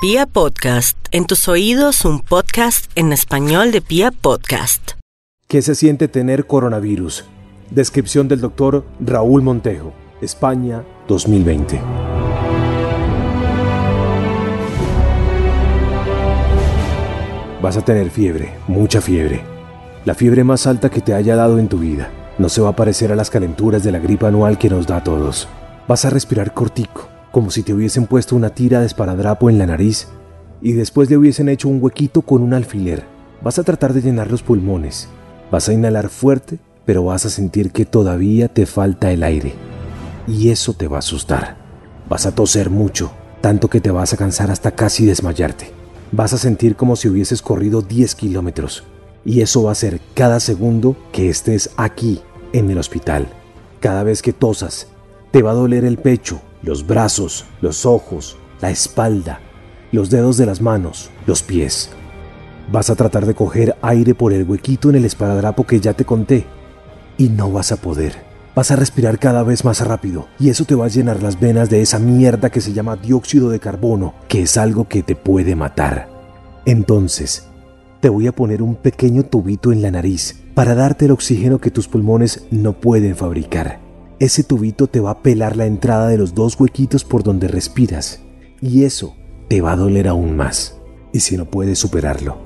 Pia Podcast, en tus oídos un podcast en español de Pia Podcast. ¿Qué se siente tener coronavirus? Descripción del doctor Raúl Montejo, España 2020. Vas a tener fiebre, mucha fiebre. La fiebre más alta que te haya dado en tu vida. No se va a parecer a las calenturas de la gripe anual que nos da a todos. Vas a respirar cortico como si te hubiesen puesto una tira de esparadrapo en la nariz y después le hubiesen hecho un huequito con un alfiler. Vas a tratar de llenar los pulmones. Vas a inhalar fuerte, pero vas a sentir que todavía te falta el aire. Y eso te va a asustar. Vas a toser mucho, tanto que te vas a cansar hasta casi desmayarte. Vas a sentir como si hubieses corrido 10 kilómetros. Y eso va a ser cada segundo que estés aquí, en el hospital. Cada vez que tosas, te va a doler el pecho, los brazos, los ojos, la espalda, los dedos de las manos, los pies. Vas a tratar de coger aire por el huequito en el esparadrapo que ya te conté y no vas a poder. Vas a respirar cada vez más rápido y eso te va a llenar las venas de esa mierda que se llama dióxido de carbono, que es algo que te puede matar. Entonces, te voy a poner un pequeño tubito en la nariz para darte el oxígeno que tus pulmones no pueden fabricar ese tubito te va a pelar la entrada de los dos huequitos por donde respiras y eso te va a doler aún más. Y si no puedes superarlo,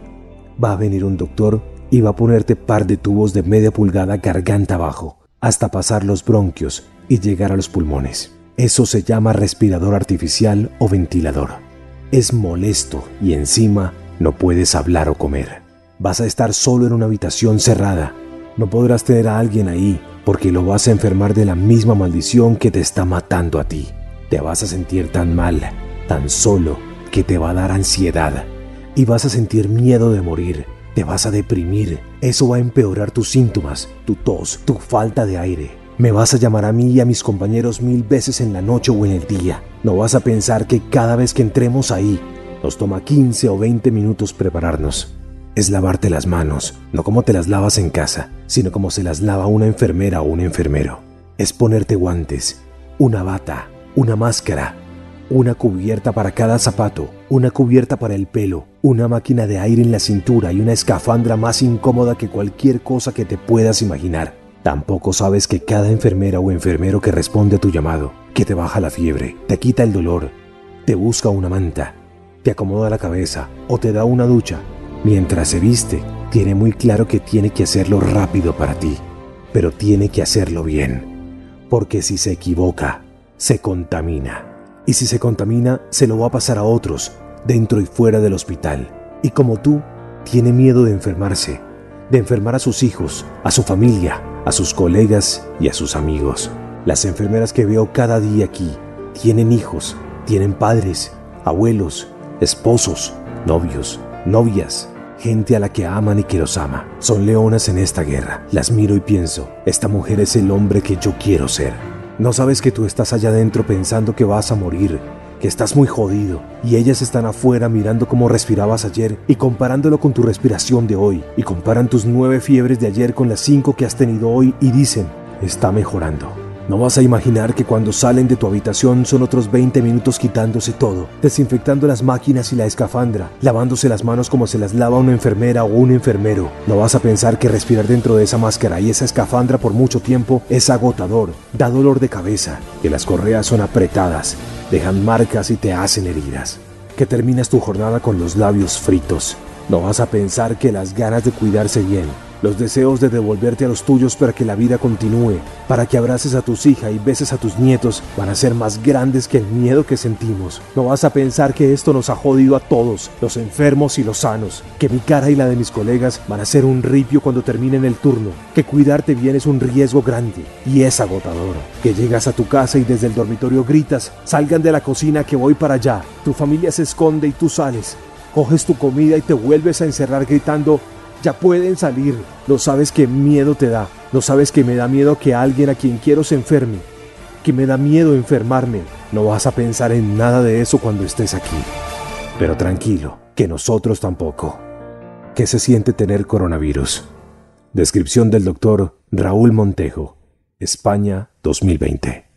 va a venir un doctor y va a ponerte par de tubos de media pulgada garganta abajo hasta pasar los bronquios y llegar a los pulmones. Eso se llama respirador artificial o ventilador. Es molesto y encima no puedes hablar o comer. Vas a estar solo en una habitación cerrada. No podrás tener a alguien ahí porque lo vas a enfermar de la misma maldición que te está matando a ti. Te vas a sentir tan mal, tan solo, que te va a dar ansiedad y vas a sentir miedo de morir. Te vas a deprimir. Eso va a empeorar tus síntomas, tu tos, tu falta de aire. Me vas a llamar a mí y a mis compañeros mil veces en la noche o en el día. No vas a pensar que cada vez que entremos ahí nos toma 15 o 20 minutos prepararnos es lavarte las manos, no como te las lavas en casa, sino como se las lava una enfermera o un enfermero. Es ponerte guantes, una bata, una máscara, una cubierta para cada zapato, una cubierta para el pelo, una máquina de aire en la cintura y una escafandra más incómoda que cualquier cosa que te puedas imaginar. Tampoco sabes que cada enfermera o enfermero que responde a tu llamado, que te baja la fiebre, te quita el dolor, te busca una manta, te acomoda la cabeza o te da una ducha, Mientras se viste, tiene muy claro que tiene que hacerlo rápido para ti, pero tiene que hacerlo bien, porque si se equivoca, se contamina. Y si se contamina, se lo va a pasar a otros, dentro y fuera del hospital. Y como tú, tiene miedo de enfermarse, de enfermar a sus hijos, a su familia, a sus colegas y a sus amigos. Las enfermeras que veo cada día aquí tienen hijos, tienen padres, abuelos, esposos, novios, novias, gente a la que aman y que los ama. Son leonas en esta guerra. Las miro y pienso, esta mujer es el hombre que yo quiero ser. No sabes que tú estás allá adentro pensando que vas a morir, que estás muy jodido, y ellas están afuera mirando cómo respirabas ayer y comparándolo con tu respiración de hoy, y comparan tus nueve fiebres de ayer con las cinco que has tenido hoy y dicen, está mejorando. No vas a imaginar que cuando salen de tu habitación son otros 20 minutos quitándose todo, desinfectando las máquinas y la escafandra, lavándose las manos como se las lava una enfermera o un enfermero. No vas a pensar que respirar dentro de esa máscara y esa escafandra por mucho tiempo es agotador, da dolor de cabeza, que las correas son apretadas, dejan marcas y te hacen heridas, que terminas tu jornada con los labios fritos. No vas a pensar que las ganas de cuidarse bien los deseos de devolverte a los tuyos para que la vida continúe, para que abraces a tus hijas y beses a tus nietos, van a ser más grandes que el miedo que sentimos. No vas a pensar que esto nos ha jodido a todos, los enfermos y los sanos, que mi cara y la de mis colegas van a ser un ripio cuando terminen el turno, que cuidarte bien es un riesgo grande y es agotador, que llegas a tu casa y desde el dormitorio gritas, salgan de la cocina que voy para allá, tu familia se esconde y tú sales, coges tu comida y te vuelves a encerrar gritando, ya pueden salir. No sabes qué miedo te da. No sabes que me da miedo que alguien a quien quiero se enferme. Que me da miedo enfermarme. No vas a pensar en nada de eso cuando estés aquí. Pero tranquilo, que nosotros tampoco. ¿Qué se siente tener coronavirus? Descripción del doctor Raúl Montejo, España 2020.